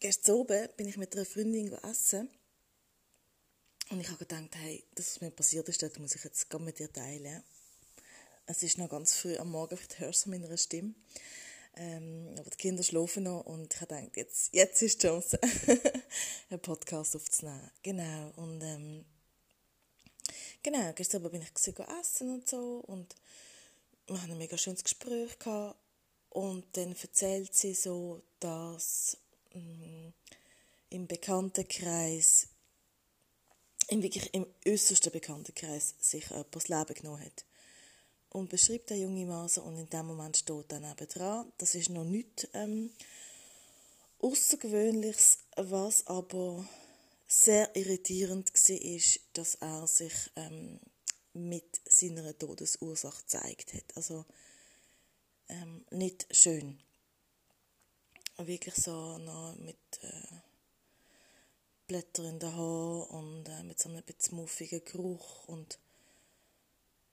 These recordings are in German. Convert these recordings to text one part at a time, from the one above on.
gestern oben bin ich mit einer Freundin essen und ich habe gedacht, hey, das, was mir passiert ist, das muss ich jetzt mit dir teilen. Es ist noch ganz früh am Morgen, vielleicht hörst du meiner Stimme. Ähm, aber die Kinder schlafen noch und ich habe gedacht, jetzt, jetzt ist die Chance, einen Podcast aufzunehmen. Genau, und ähm, genau, gestern bin ich essen und so und wir haben ein mega schönes Gespräch gehabt und dann erzählt sie so, dass mh, im Bekanntenkreis, im wirklich im äußersten Bekanntenkreis, sich das Leben genommen hat. Und beschreibt der junge Mann und in dem Moment steht dann eben dran, das ist noch nichts ähm, Außergewöhnliches, was aber sehr irritierend war, dass er sich ähm, mit seiner Todesursache gezeigt hat. Also ähm, nicht schön. Wirklich so noch mit äh, Blättern in den Haaren und äh, mit so einem bisschen muffigen Geruch und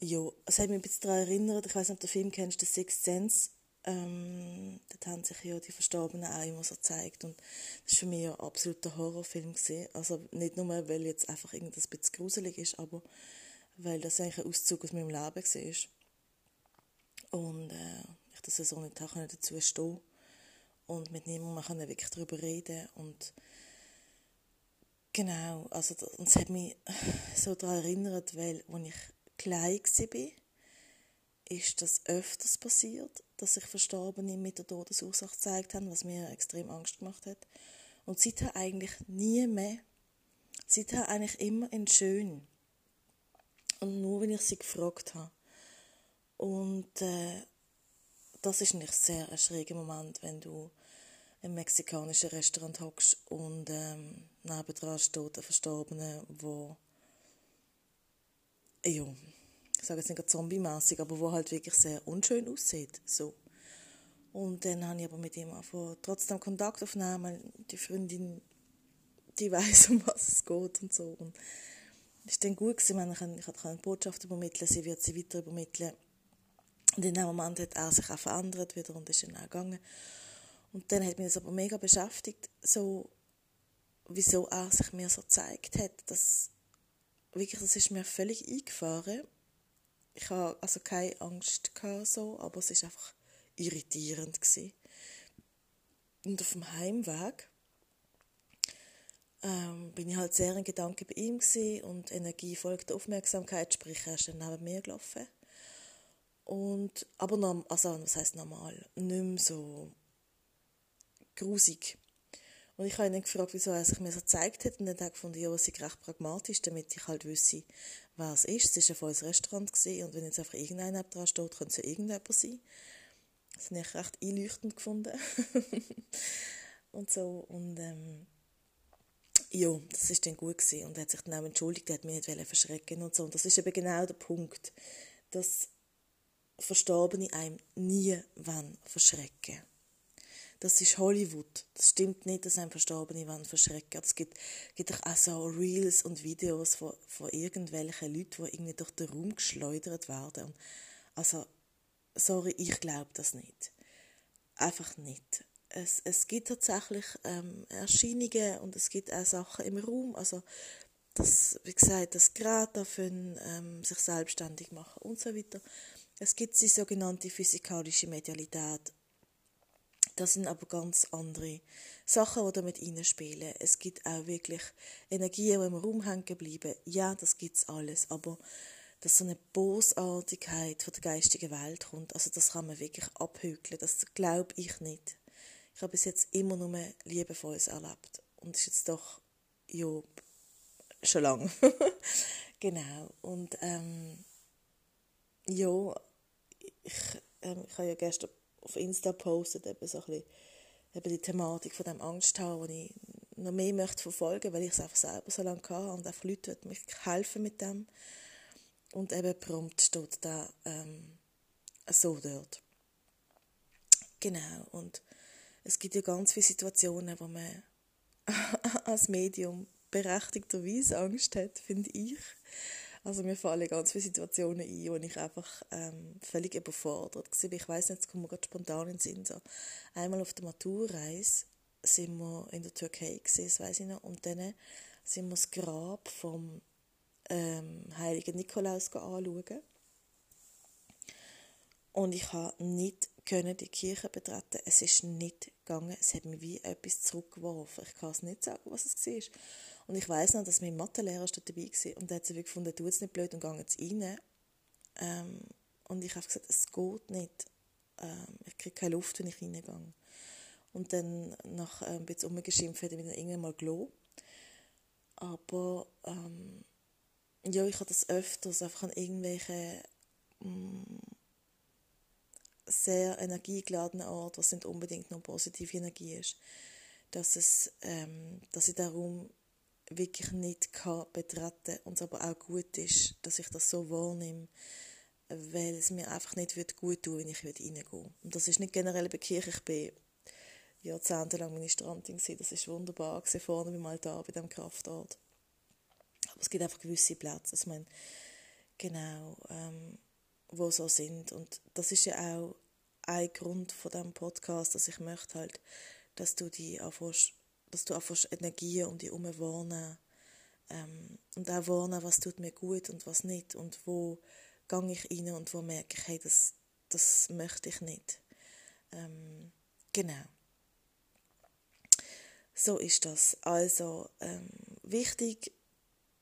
ja, es hat mich ein bisschen daran erinnert, ich weiß nicht, ob du den Film kennst, The Sixth Sense, ähm, dort haben sich ja die Verstorbenen auch immer so gezeigt und das war für mich ja ein Horrorfilm gewesen. also nicht nur, weil jetzt einfach irgendwas ein bisschen gruselig ist, aber weil das eigentlich ein Auszug aus meinem Leben war. Und äh, ich das so nicht dazu stehen und mit niemandem wirklich darüber reden und genau, also das hat mich so daran erinnert, weil als ich klein war, ist das öfters passiert, dass sich Verstorbene mit der Todesursache gezeigt haben, was mir extrem Angst gemacht hat. Und seither eigentlich nie mehr. Seither eigentlich immer in schön. Und nur, wenn ich sie gefragt habe. Und äh, das ist nicht sehr ein schräger Moment, wenn du im mexikanischen Restaurant hockst und ähm, nebendran steht ein Verstorbener, wo ja, ich sage jetzt nicht zombie-mässig, aber wo halt wirklich sehr unschön aussieht. So. Und dann habe ich aber mit ihm einfach trotzdem Kontakt aufgenommen. Die Freundin, die weiß, um was es geht und so. Und das war dann gut. Gewesen. Ich, ich konnte eine Botschaft übermitteln, sie wird sie weiter übermitteln. Und in dem Moment hat er sich auch verändert wieder und ist dann auch gegangen. Und dann hat mich das aber mega beschäftigt, so, wieso er sich mir so gezeigt hat. Das, wirklich, das ist mir völlig eingefahren. Ich hatte also keine Angst, gehabt, so, aber es war einfach irritierend. Gewesen. Und auf dem Heimweg ähm, bin ich halt sehr in Gedanken bei ihm gewesen und Energie folgt der Aufmerksamkeit, sprich er ist dann neben mir gelaufen. Und, aber noch, also, was heisst normal, nicht mehr so grusig. Und ich habe ihn dann gefragt, wieso er sich mir so gezeigt hat. Und dann habe ich gefunden, ja, es ist recht pragmatisch, damit ich halt wüsste, wer es ist. Es war ein volles Restaurant gewesen, und wenn jetzt einfach irgendeiner dran steht, könnte es ja irgendjemand sein. Das habe ich recht einleuchtend gefunden. und so. Und ähm, ja, das war dann gut gewesen. und er hat sich dann auch entschuldigt, er hat mich nicht verschrecken und so. Und das ist eben genau der Punkt, dass Verstorbene einem nie verschrecken Das ist Hollywood. Das stimmt nicht, dass einem Verstorbene wollen verschrecken. Es gibt, gibt auch so Reels und Videos von, von irgendwelchen Leuten, die irgendwie durch den Raum geschleudert werden. Also, sorry, ich glaube das nicht. Einfach nicht es, es gibt tatsächlich ähm, Erscheinungen und es gibt auch Sachen im Raum, also das, wie gesagt, das Gerät dafür ähm, sich selbstständig machen und so weiter. Es gibt die sogenannte physikalische Medialität. Das sind aber ganz andere Sachen, die damit reinspielen. Es gibt auch wirklich Energien, die im Raum hängen bleiben. Ja, das gibt es alles, aber dass so eine Bosartigkeit von der geistigen Welt kommt, also das kann man wirklich abhügeln. Das glaube ich nicht ich habe bis jetzt immer nur Liebevolles erlebt. Und ist jetzt doch, ja, schon lange. genau. Und, ähm, ja, ich, ähm, ich habe ja gestern auf Insta gepostet, eben so ein bisschen, eben die Thematik von dem Angst haben, die ich noch mehr möchte verfolgen, weil ich es einfach selber so lange hatte und einfach Leute mich helfen mit dem. Und eben prompt steht da ähm, so dort. Genau, und es gibt ja ganz viele Situationen, wo man als Medium berechtigterweise Angst hat, finde ich. Also mir fallen ganz viele Situationen ein, wo ich einfach ähm, völlig überfordert war. Ich weiß nicht, es kommt mir gerade spontan in den Sinn. So. Einmal auf der Maturreise sind wir in der Türkei gewesen, das weiß ich noch, und dann sind wir das Grab vom ähm, heiligen Nikolaus anschauen. Und ich konnte nicht können die Kirche betreten. Es ist nicht gegangen. Es hat mich wie etwas zurückgeworfen. Ich kann es nicht sagen, was es war. Und ich weiß noch, dass mein Mathelehrer dabei war und der hat sich gefunden, tu es nicht blöd und geh jetzt rein. Ähm, und ich habe gesagt, es geht nicht. Ähm, ich kriege keine Luft, wenn ich reingehe. Und dann nach äh, ein bisschen umgeschimpft hat er mich dann irgendwann mal gelassen. Aber ähm, ja, ich habe das öfters einfach an irgendwelchen mm, sehr energiegeladenen Orten, was nicht unbedingt noch positive Energie ist, dass, es, ähm, dass ich darum wirklich nicht kann betreten und es aber auch gut ist, dass ich das so wahrnehme, weil es mir einfach nicht wird gut tun, wenn ich reingehe. Und das ist nicht generell bei Kirche. Ich bin jahrzehntelang Ministrantin gewesen. Das ist wunderbar gewesen, vorne beim Altar, bei dem Kraftort. Aber es gibt einfach gewisse Plätze, ich meine, genau, ähm, wo so sind. Und das ist ja auch ein Grund von diesem Podcast, dass ich möchte halt, dass du die anfängst dass du einfach Energie um dich herum wahrnehmen ähm, und auch wahrnehmen, was tut mir gut und was nicht und wo gehe ich rein und wo merke ich, hey, das, das möchte ich nicht. Ähm, genau. So ist das. Also ähm, wichtig,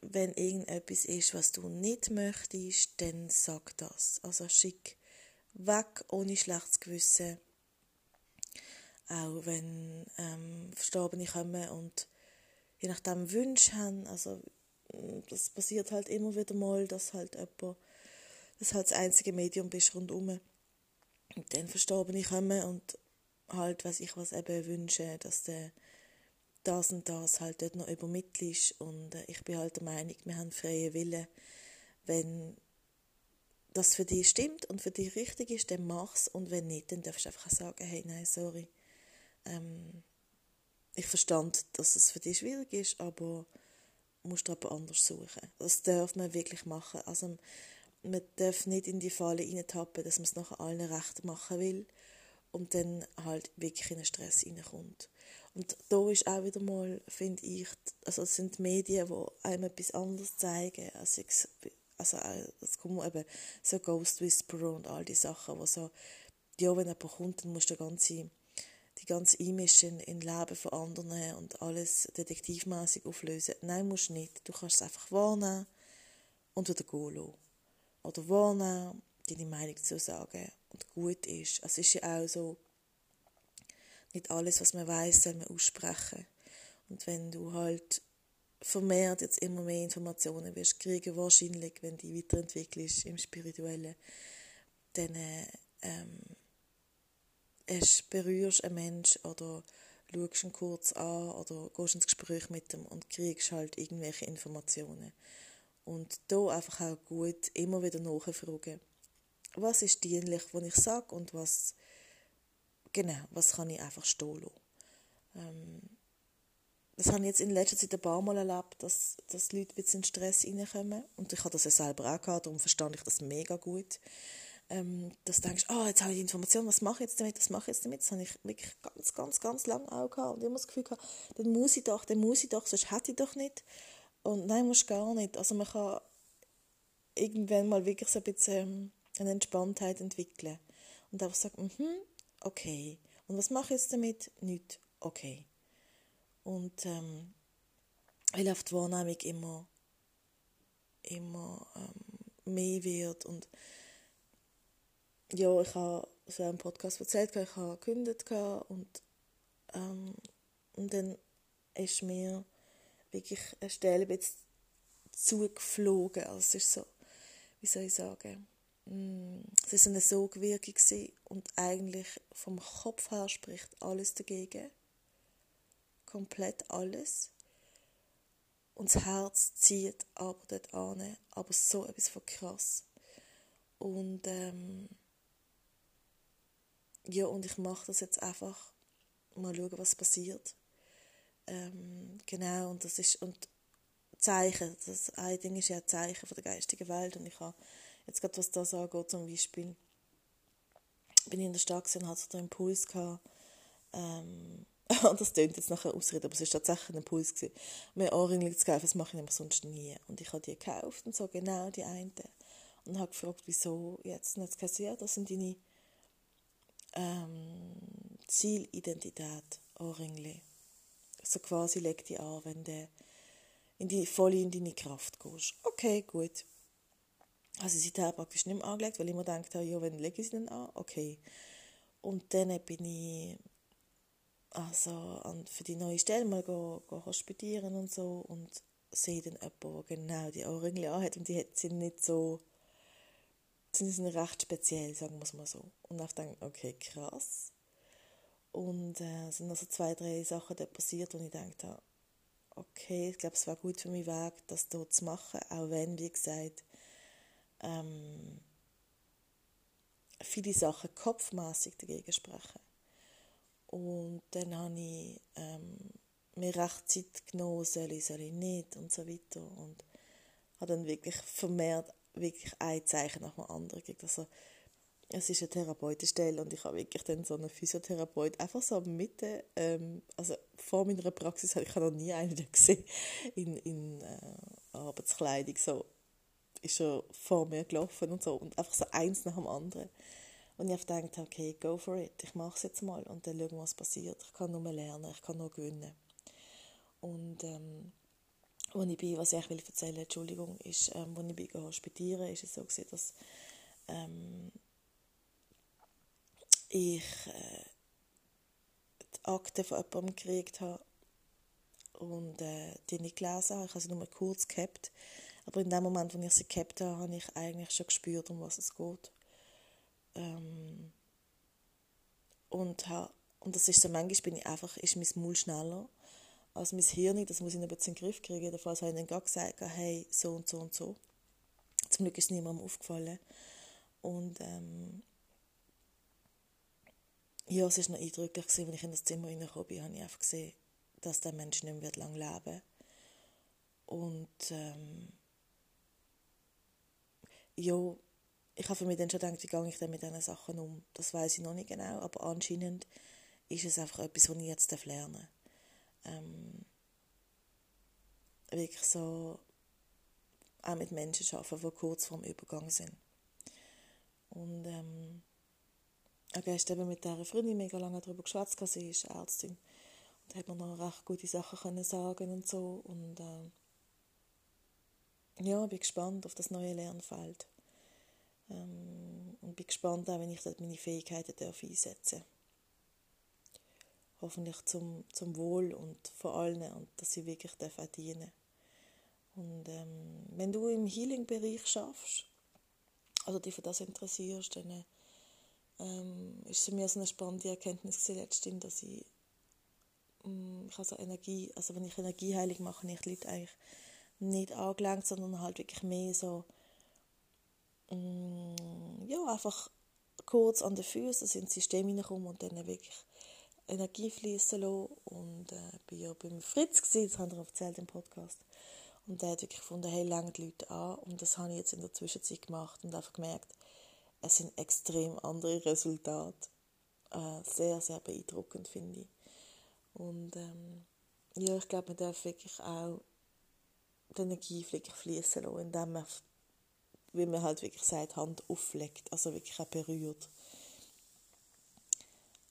wenn irgendetwas ist, was du nicht möchtest, dann sag das. Also schick weg ohne schlechtes Gewissen. Auch wenn ähm, Verstorbene kommen und je nachdem Wünsche haben, also mm, das passiert halt immer wieder mal, dass halt jemand, das halt das einzige Medium bist rundum und dann Verstorbene kommen und halt, weiß ich was, eben wünschen, dass der das und das halt dort noch übermittelst und äh, ich bin halt der Meinung, wir haben freie Wille, wenn das für dich stimmt und für dich richtig ist, dann mach's und wenn nicht, dann darfst du einfach sagen, hey, nein, sorry, ähm, ich verstand, dass es für dich schwierig ist, aber musst du aber anders suchen. Das darf man wirklich machen. Also man darf nicht in die Falle reintappen, dass man es nachher allen recht machen will und dann halt wirklich in einen Stress reinkommt. Und da ist auch wieder mal, finde ich, also es sind die Medien, die einem etwas anderes zeigen. Also, also es kommen eben so Ghost Whisperer und all die Sachen, wo so, ja, wenn jemand kommt, dann musst du ganze die ganze Einmischen in Leben von anderen und alles detektivmäßig auflösen. Nein, musst du nicht. Du kannst es einfach wahrnehmen und wieder gehen lassen. Oder wahrnehmen, deine Meinung zu sagen und gut ist. Es ist ja auch so, nicht alles, was man weiß, soll man aussprechen. Und wenn du halt vermehrt jetzt immer mehr Informationen wirst kriegen, wahrscheinlich, wenn du dich weiterentwickelst im Spirituellen, dann äh, ähm, hast, berührst einen Menschen oder schaust ihn kurz an oder gehst ins Gespräch mit ihm und kriegst halt irgendwelche Informationen. Und da einfach auch gut immer wieder nachfragen. Was ist dienlich, was ich sage und was, genau, was kann ich einfach stehen lassen. Ähm, das habe ich jetzt in letzter Zeit ein paar Mal erlebt, dass, dass Leute ein bisschen in Stress reinkommen. Und ich habe das ja selber auch gehabt, darum verstand ich das mega gut ähm, dass du denkst, oh, jetzt habe ich die Information, was mache ich jetzt damit, was mache ich jetzt damit? Das habe ich wirklich ganz, ganz, ganz lange auch gehabt und immer das Gefühl gehabt, dann muss ich doch, dann muss ich doch, sonst hätte ich doch nicht. Und nein, muss gar nicht. Also man kann irgendwann mal wirklich so ein bisschen ähm, eine Entspanntheit entwickeln und einfach sagen, mhm, okay. Und was mache ich jetzt damit? Nicht, okay. Und ähm, weil auf die Wahrnehmung immer, immer ähm, mehr wird und ja, ich habe so einen Podcast erzählt, ich habe gekündigt und, ähm, und dann ist mir wirklich eine Stelle zugeflogen. Also es ist so, wie soll ich sagen, es war eine Sogwirkung und eigentlich vom Kopf her spricht alles dagegen. komplett alles. Und das Herz zieht aber dort an, aber so etwas von krass. Und ähm, ja, und ich mache das jetzt einfach. Mal schauen, was passiert. Ähm, genau, und das ist, und Zeichen, das eine Ding ist ja ein Zeichen von der geistigen Welt und ich habe jetzt gerade, was das angeht, zum Beispiel, bin ich in der Stadt und hatte so den Impuls gehabt, ähm, das klingt jetzt nachher ausreden, aber es war tatsächlich ein Impuls gewesen, mir Ohrringe zu kaufen, das mache ich aber sonst nie. Und ich habe die gekauft und so, genau die eine. Und habe gefragt, wieso jetzt. Und jetzt gesagt, ja, das sind deine ähm, Zielidentität, Ohrringe. So quasi leg die an, wenn du in die, voll in deine Kraft gehst. Okay, gut. Also seither praktisch nicht mehr angelegt, weil ich mir gedacht habe, ja, wenn lege ich sie dann an? Okay. Und dann bin ich also für die neue Stelle mal go, go hospitieren und so und sehe dann jemanden, der genau die Ohrringe anhat und die sind nicht so, sind, sind recht speziell, sagen wir es mal so. Und ich denke, okay, krass. Und äh, sind also zwei, drei Sachen da passiert, und ich dachte, okay, ich glaube, es war gut für meinen Weg, das hier zu machen, auch wenn, wie gesagt, ähm, viele Sachen kopfmässig dagegen sprechen. Und dann habe ich ähm, mir recht Zeit genommen, soll ich, soll ich nicht und so weiter. Und habe dann wirklich vermehrt wirklich ein Zeichen nach dem anderen gekriegt. Also, es ist eine Therapeutenstelle und ich habe wirklich dann so einen Physiotherapeut einfach so mitten, ähm, also vor meiner Praxis, ich habe noch nie einen gesehen in, in äh, Arbeitskleidung, so ist er vor mir gelaufen und so und einfach so eins nach dem anderen. Und ich habe gedacht, okay, go for it, ich mache es jetzt mal und dann schauen wir, was passiert. Ich kann nur lernen, ich kann nur gewinnen. Und ähm, wo ich bin, was ich will erzählen, Entschuldigung, ist, ähm, wo ich bin hospitieren, ist es so gewesen, dass ähm, ich äh, die Akte von jemandem gekriegt habe und äh, die nicht gelesen habe. Ich habe sie nur kurz gehabt. Aber in dem Moment, wo ich sie gehabt habe, habe ich eigentlich schon gespürt, um was es geht. Ähm, und, ha, und das ist so, manchmal bin ich einfach, ist mein Maul schneller als mein Hirn. Das muss ich ein bisschen in den Griff kriegen. Jedenfalls habe ich dann gerade gesagt, hey, so und so und so. Zum Glück ist es niemandem aufgefallen. Und ähm, ja, es war noch eindrücklich, als ich in das Zimmer reingekommen bin, habe ich einfach gesehen, dass der Mensch nicht mehr lange leben wird. Und ähm, ja, ich habe für mich dann schon gedacht, wie gehe ich denn mit diesen Sachen um? Das weiß ich noch nicht genau, aber anscheinend ist es einfach etwas, was ich jetzt lernen. Ähm, wirklich so auch mit Menschen arbeiten, die kurz vorm Übergang sind. Und ähm, ich habe eben mit dieser Freundin mega lange darüber geschwätzt, sie ist Ärztin. Und hat mir noch recht gute Sachen können sagen und so. Und äh, ja, bin gespannt auf das neue Lernfeld. Ähm, und bin gespannt auch, wenn ich dort meine Fähigkeiten darf einsetzen Hoffentlich zum, zum Wohl und vor allen und dass sie wirklich dienen Und ähm, wenn du im Healing-Bereich schaffst, also dich für das interessierst, dann ähm, ist für mich so eine spannende Erkenntnis letztens, dass ich, ähm, ich also Energie, also wenn ich Energieheilung mache, ich Leute eigentlich nicht angelenkt, sondern halt wirklich mehr so, ähm, ja, einfach kurz an den Füßen, ich ins System hineinkomme und dann wirklich Energie fließen lassen. Und äh, bin ja beim Fritz, gewesen, das haben wir erzählt im Podcast. Und der hat wirklich gefunden, hey, lange die Leute an. Und das habe ich jetzt in der Zwischenzeit gemacht und einfach gemerkt, es sind extrem andere Resultate. Äh, sehr, sehr beeindruckend, finde ich. Und ähm, ja, ich glaube, man darf wirklich auch die Energie wirklich fließen lassen, indem man, wie man halt wirklich sagt, Hand auflegt, also wirklich auch berührt.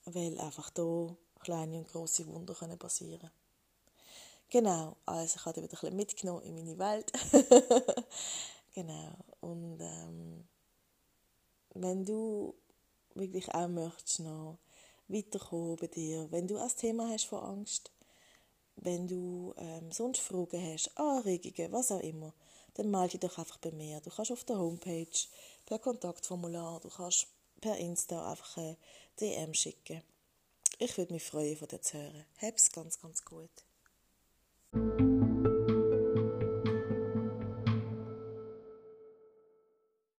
Weil einfach da kleine und große Wunder können passieren Genau, also ich habe wieder ein bisschen mitgenommen in meine Welt. genau, und ähm, wenn du wirklich auch möchtest noch weiterkommen bei dir, wenn du ein Thema hast von Angst, wenn du ähm, sonst Fragen hast, Anregungen, was auch immer, dann melde dich doch einfach bei mir. Du kannst auf der Homepage per Kontaktformular, du kannst per Insta einfach eine DM schicken. Ich würde mich freuen, von dir zu hören. Hab's ganz, ganz gut.